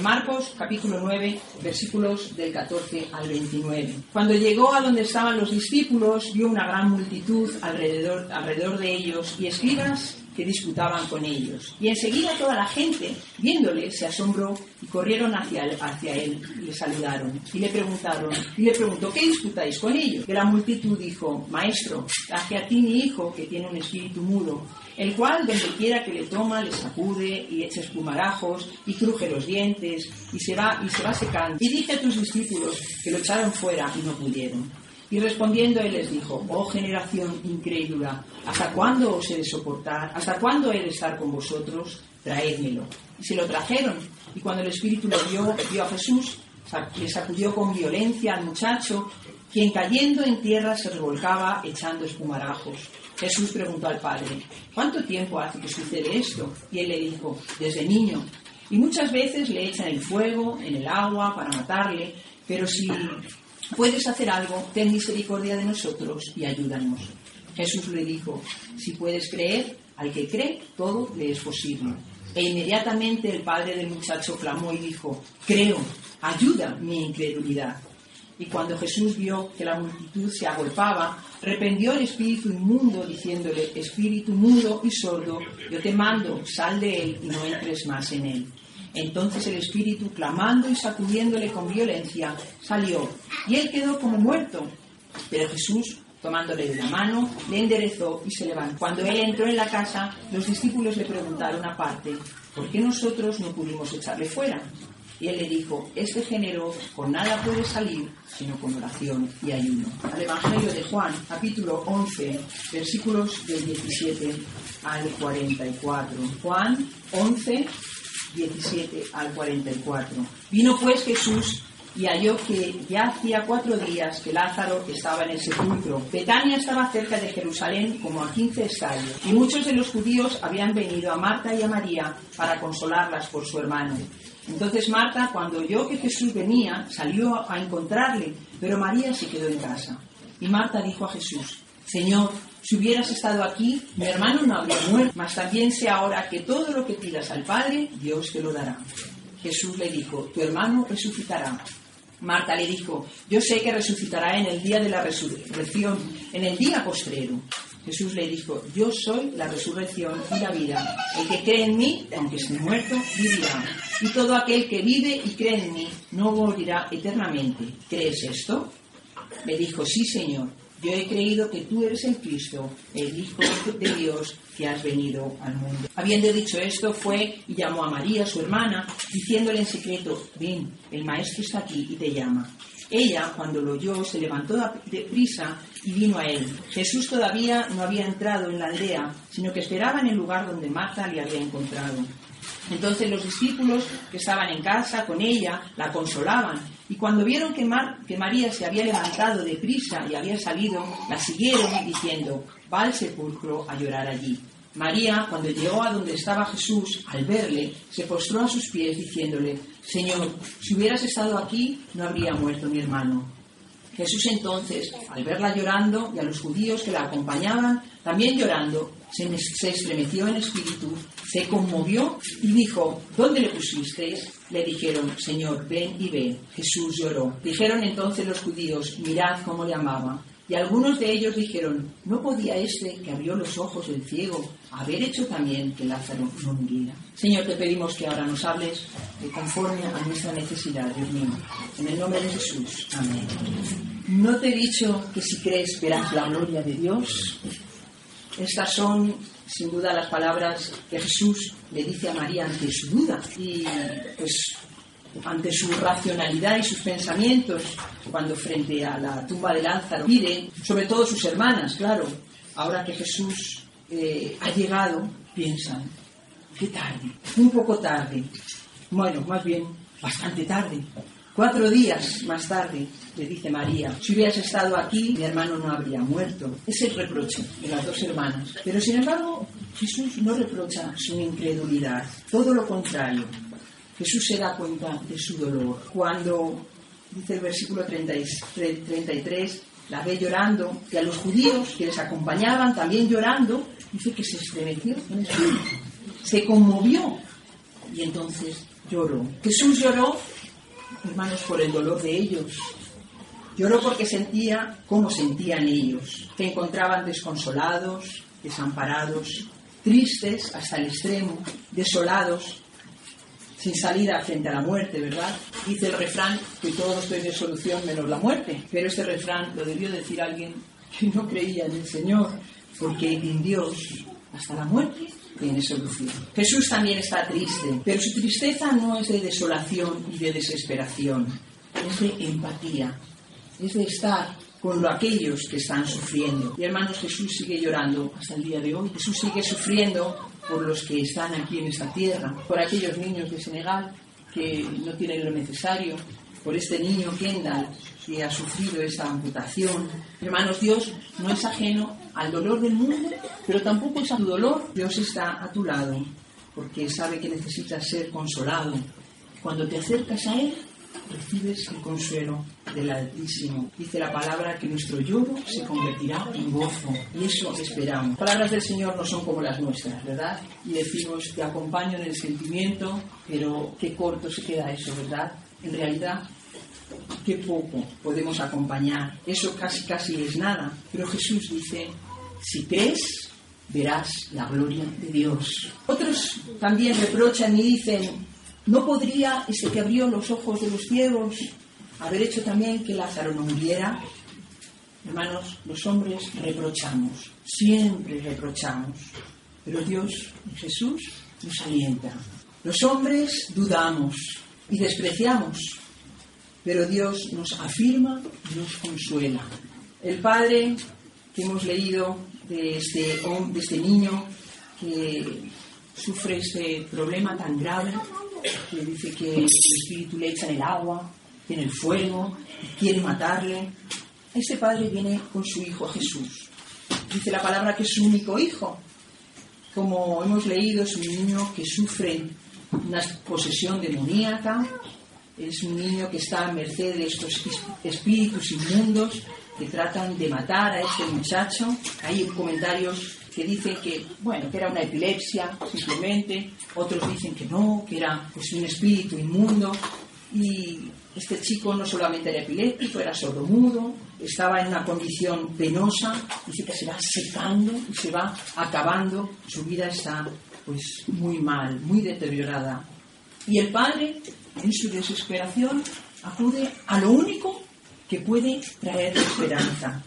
Marcos capítulo 9 versículos del 14 al 29. Cuando llegó a donde estaban los discípulos, vio una gran multitud alrededor, alrededor de ellos y escribas que disputaban con ellos. Y enseguida toda la gente, viéndole, se asombró y corrieron hacia él, hacia él y le saludaron. Y le preguntaron, y le preguntó, ¿qué disputáis con ellos? Y la multitud dijo, Maestro, hacia ti mi hijo, que tiene un espíritu mudo, el cual donde quiera que le toma, le sacude y echa espumarajos y cruje los dientes y se va, y se va secando. Y dije a tus discípulos que lo echaron fuera y no pudieron. Y respondiendo él les dijo, oh generación incrédula, ¿hasta cuándo os he de soportar? ¿Hasta cuándo he de estar con vosotros? Traédmelo. Y se lo trajeron. Y cuando el Espíritu lo vio, vio a Jesús, le sacudió con violencia al muchacho, quien cayendo en tierra se revolcaba echando espumarajos. Jesús preguntó al padre, ¿cuánto tiempo hace que sucede esto? Y él le dijo, desde niño. Y muchas veces le echan el fuego, en el agua, para matarle, pero si puedes hacer algo, ten misericordia de nosotros y ayúdanos. Jesús le dijo, si puedes creer, al que cree, todo le es posible. E inmediatamente el padre del muchacho clamó y dijo, creo, ayuda mi incredulidad. Y cuando Jesús vio que la multitud se agolpaba, reprendió el espíritu inmundo, diciéndole, espíritu mudo y sordo, yo te mando, sal de él y no entres más en él. Entonces el espíritu, clamando y sacudiéndole con violencia, salió, y él quedó como muerto. Pero Jesús, tomándole de la mano, le enderezó y se levantó. Cuando él entró en la casa, los discípulos le preguntaron aparte, ¿por qué nosotros no pudimos echarle fuera? Y él le dijo, este género con nada puede salir sino con oración y ayuno. Al Evangelio de Juan, capítulo 11, versículos del 17 al 44. Juan 11, 17 al 44. Vino pues Jesús y halló que ya hacía cuatro días que Lázaro estaba en el sepulcro. Betania estaba cerca de Jerusalén como a 15 estadios, y muchos de los judíos habían venido a Marta y a María para consolarlas por su hermano. Entonces Marta, cuando oyó que Jesús venía, salió a encontrarle, pero María se quedó en casa. Y Marta dijo a Jesús, Señor, si hubieras estado aquí, mi hermano no habría muerto, mas también sé ahora que todo lo que pidas al Padre, Dios te lo dará. Jesús le dijo, tu hermano resucitará. Marta le dijo, yo sé que resucitará en el día de la resurrección, en el día postrero. Jesús le dijo, yo soy la resurrección y la vida. El que cree en mí, aunque esté muerto, vivirá. Y todo aquel que vive y cree en mí, no morirá eternamente. ¿Crees esto? Le dijo, sí, Señor. Yo he creído que tú eres el Cristo, el Hijo de Dios que has venido al mundo. Habiendo dicho esto, fue y llamó a María, su hermana, diciéndole en secreto, ven, el Maestro está aquí y te llama. Ella, cuando lo oyó, se levantó de prisa y vino a él. Jesús todavía no había entrado en la aldea, sino que esperaba en el lugar donde Marta le había encontrado. Entonces los discípulos que estaban en casa con ella la consolaban y cuando vieron que, María se había levantado de prisa y había salido, la siguieron diciendo, va al sepulcro a llorar allí. María, cuando llegó a donde estaba Jesús, al verle, se postró a sus pies diciéndole, Señor, si hubieras estado aquí, no habría muerto mi hermano. Jesús entonces, al verla llorando y a los judíos que la acompañaban, también llorando, se, estremeció en espíritu, se conmovió y dijo, ¿dónde le pusisteis? Le dijeron, Señor, ven y ve. Jesús lloró. Dijeron entonces los judíos, mirad cómo le amaba. Y algunos de ellos dijeron, ¿no podía este que abrió los ojos del ciego haber hecho también que Lázaro no muriera? Señor, te pedimos que ahora nos hables de conforme a nuestra necesidad, Dios mío. En el nombre de Jesús. Amén. ¿No te he dicho que si crees verás la gloria de Dios? Estas son, sin duda, las palabras que Jesús le dice a María ante su duda. Y pues ante su racionalidad y sus pensamientos, cuando frente a la tumba de Lázaro pide, sobre todo sus hermanas, claro, ahora que Jesús eh, ha llegado, piensan, qué tarde, un poco tarde, bueno, más bien bastante tarde, cuatro días más tarde, le dice María, si hubieras estado aquí, mi hermano no habría muerto. Es el reproche de las dos hermanas. Pero sin embargo, Jesús no reprocha su incredulidad, todo lo contrario. Jesús se da cuenta de su dolor. Cuando, dice el versículo 33, la ve llorando, y a los judíos que les acompañaban también llorando, dice que se estremeció se conmovió. Y entonces lloró. Jesús lloró, hermanos, por el dolor de ellos. Lloró porque sentía cómo sentían ellos. Se encontraban desconsolados, desamparados, tristes hasta el extremo, desolados, sin salida frente a la muerte, ¿verdad? Dice el refrán que todos tienen solución menos la muerte, pero este refrán lo debió decir alguien que no creía en el Señor, porque en Dios hasta la muerte tiene solución. Jesús también está triste, pero su tristeza no es de desolación y de desesperación, es de empatía, es de estar con aquellos que están sufriendo. Y hermanos, Jesús sigue llorando hasta el día de hoy. Jesús sigue sufriendo por los que están aquí en esta tierra, por aquellos niños de Senegal que no tienen lo necesario, por este niño Kendall que ha sufrido esta amputación. Hermanos, Dios no es ajeno al dolor del mundo, pero tampoco es a tu dolor. Dios está a tu lado porque sabe que necesitas ser consolado. Cuando te acercas a Él, recibes el consuelo del Altísimo. Dice la palabra que nuestro lloro se convertirá en gozo. Y eso esperamos. Palabras del Señor no son como las nuestras, ¿verdad? Y decimos, te acompaño en el sentimiento, pero qué corto se queda eso, ¿verdad? En realidad, qué poco podemos acompañar. Eso casi, casi es nada. Pero Jesús dice, si crees, verás la gloria de Dios. Otros también reprochan y dicen, ¿No podría este que abrió los ojos de los ciegos haber hecho también que Lázaro no muriera? Hermanos, los hombres reprochamos, siempre reprochamos, pero Dios, Jesús, nos alienta. Los hombres dudamos y despreciamos, pero Dios nos afirma y nos consuela. El padre que hemos leído de este, de este niño que sufre este problema tan grave, que dice que el espíritu le echa en el agua, en el fuego, quiere matarle. Este padre viene con su hijo Jesús. Dice la palabra que es su único hijo. Como hemos leído, es un niño que sufre una posesión demoníaca, es un niño que está a merced de estos espíritus inmundos que tratan de matar a este muchacho. Hay comentarios que dicen que, bueno, que era una epilepsia simplemente, otros dicen que no, que era pues, un espíritu inmundo. Y este chico no solamente era epiléptico, era sordomudo, estaba en una condición penosa, dice que se va secando y se va acabando, su vida está pues muy mal, muy deteriorada. Y el padre, en su desesperación, acude a lo único que puede traer esperanza.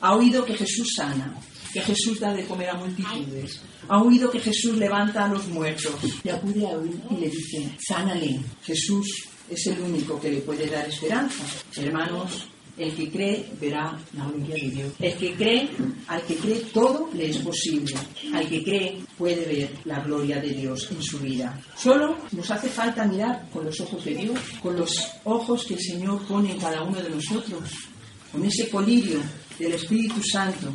Ha oído que Jesús sana, que Jesús da de comer a multitudes. Ha oído que Jesús levanta a los muertos. Y acude a oír y le dice, sánale. Jesús es el único que le puede dar esperanza. Hermanos, el que cree verá la gloria de Dios. El que cree, al que cree todo le es posible. Al que cree puede ver la gloria de Dios en su vida. Solo nos hace falta mirar con los ojos de Dios, con los ojos que el Señor pone en cada uno de nosotros, con ese colirio del Espíritu Santo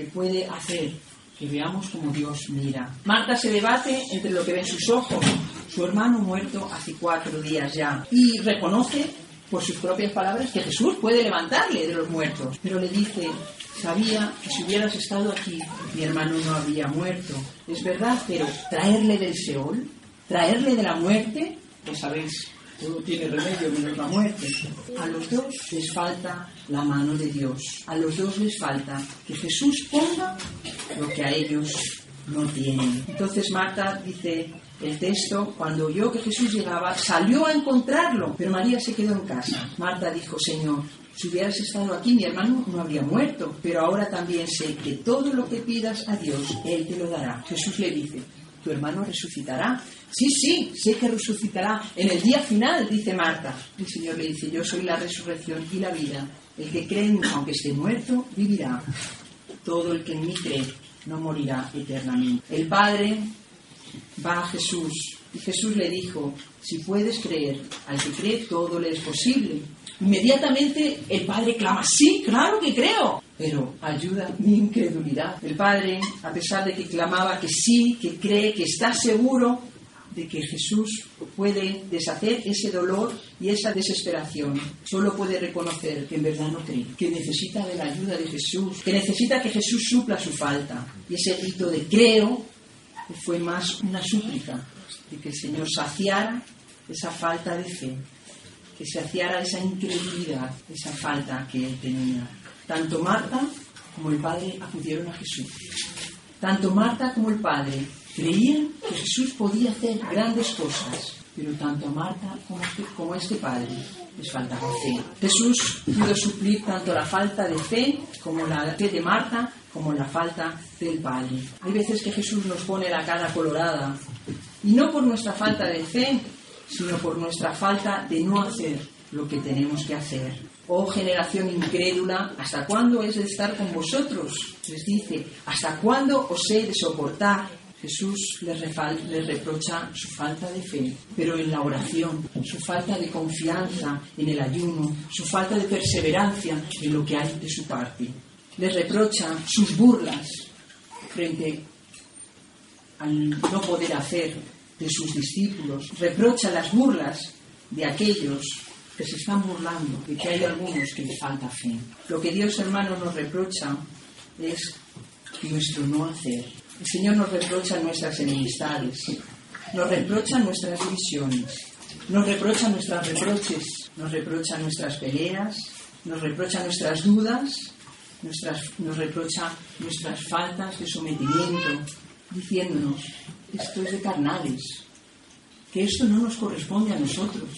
que puede hacer que veamos como Dios mira. Marta se debate entre lo que ven sus ojos, su hermano muerto hace cuatro días ya, y reconoce por sus propias palabras que Jesús puede levantarle de los muertos, pero le dice, sabía que si hubieras estado aquí, mi hermano no habría muerto. Es verdad, pero traerle del Seol, traerle de la muerte, pues sabéis todo tiene remedio menos la muerte. A los dos les falta la mano de Dios. A los dos les falta que Jesús ponga lo que a ellos no tienen. Entonces Marta dice el texto, cuando oyó que Jesús llegaba, salió a encontrarlo, pero María se quedó en casa. Marta dijo, Señor, si hubieras estado aquí, mi hermano no habría muerto, pero ahora también sé que todo lo que pidas a Dios, Él te lo dará. Jesús le dice, tu hermano resucitará. Sí, sí, sé que resucitará en el día final, dice Marta. El Señor le dice, yo soy la resurrección y la vida. El que cree en aunque esté muerto, vivirá. Todo el que en mí cree no morirá eternamente. El Padre va a Jesús y Jesús le dijo, si puedes creer, al que cree todo le es posible. Inmediatamente el Padre clama, sí, claro que creo pero ayuda mi incredulidad. El padre, a pesar de que clamaba que sí, que cree, que está seguro de que Jesús puede deshacer ese dolor y esa desesperación, solo puede reconocer que en verdad no cree, que necesita de la ayuda de Jesús, que necesita que Jesús supla su falta. Y ese grito de creo fue más una súplica de que el Señor saciara esa falta de fe, que saciara esa incredulidad, esa falta que él tenía. Tanto Marta como el Padre acudieron a Jesús. Tanto Marta como el Padre creían que Jesús podía hacer grandes cosas, pero tanto Marta como, este, este Padre les faltaba fe. Jesús pudo suplir tanto la falta de fe como la fe de Marta como la falta del Padre. Hay veces que Jesús nos pone la cara colorada y no por nuestra falta de fe, sino por nuestra falta de no hacer lo que tenemos que hacer. Oh generación incrédula, ¿hasta cuándo es de estar con vosotros? Les dice, ¿hasta cuándo os he de soportar? Jesús les, les, reprocha su falta de fe, pero en la oración, su falta de confianza en el ayuno, su falta de perseverancia en lo que hay de su parte. Les reprocha sus burlas frente al no poder hacer de sus discípulos, reprocha las burlas de aquellos que se están burlando de que hay algunos que les falta fe. Lo que Dios hermano nos reprocha es nuestro no hacer. El Señor nos reprocha nuestras enemistades, nos reprocha nuestras divisiones, nos reprocha nuestros reproches, nos reprocha nuestras peleas, nos reprocha nuestras dudas, nuestras, nos reprocha nuestras faltas de sometimiento, diciéndonos, esto es de carnales, que esto no nos corresponde a nosotros,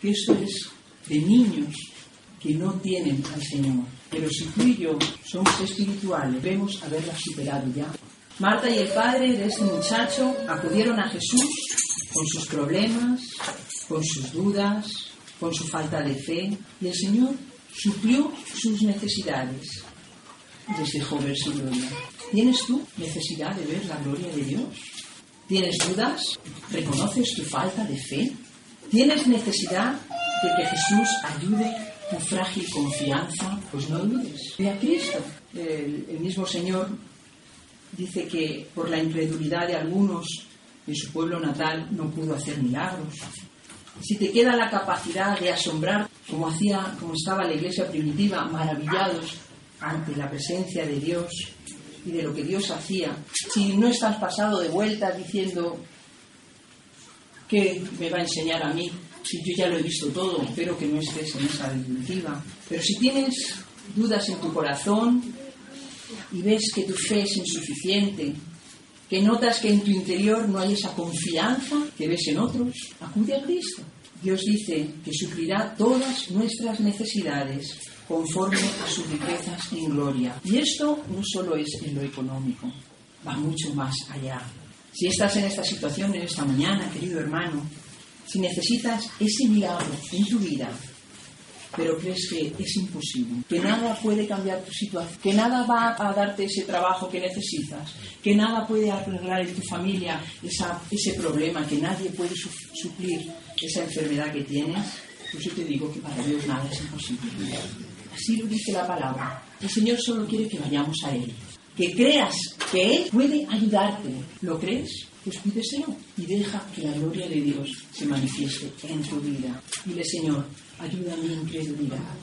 que esto es de niños que no tienen al Señor. Pero si tú y yo somos espirituales, debemos haberla superado ya. Marta y el padre de este muchacho acudieron a Jesús con sus problemas, con sus dudas, con su falta de fe, y el Señor suplió sus necesidades. Les dejó ver su gloria. ¿Tienes tú necesidad de ver la gloria de Dios? ¿Tienes dudas? ¿Reconoces tu falta de fe? ¿Tienes necesidad de que Jesús ayude tu frágil confianza? Pues no dudes. Ve a Cristo. El, el mismo Señor dice que por la incredulidad de algunos en su pueblo natal no pudo hacer milagros. Si te queda la capacidad de asombrar, como hacía, como estaba la iglesia primitiva, maravillados ante la presencia de Dios, y de lo que Dios hacía, si no estás pasado de vuelta diciendo que me va a enseñar a mí, si yo ya lo he visto todo, espero que no estés en esa disyuntiva. Pero si tienes dudas en tu corazón y ves que tu fe es insuficiente, que notas que en tu interior no hay esa confianza que ves en otros, acude a Cristo. Dios dice que suplirá todas nuestras necesidades conforme a sus riquezas en gloria. Y esto no solo es en lo económico, va mucho más allá. Si estás en esta situación en esta mañana, querido hermano, si necesitas ese milagro en tu vida, pero crees que es imposible, que nada puede cambiar tu situación, que nada va a darte ese trabajo que necesitas, que nada puede arreglar en tu familia ese problema, que nadie puede suplir esa enfermedad que tienes, pues yo te digo que para Dios nada es imposible. Así lo dice la palabra. El Señor solo quiere que vayamos a Él. Que creas que Él puede ayudarte. ¿Lo crees? Pues pídeselo y deja que la gloria de Dios se manifieste en tu vida. Dile, Señor, ayuda a mi incredulidad.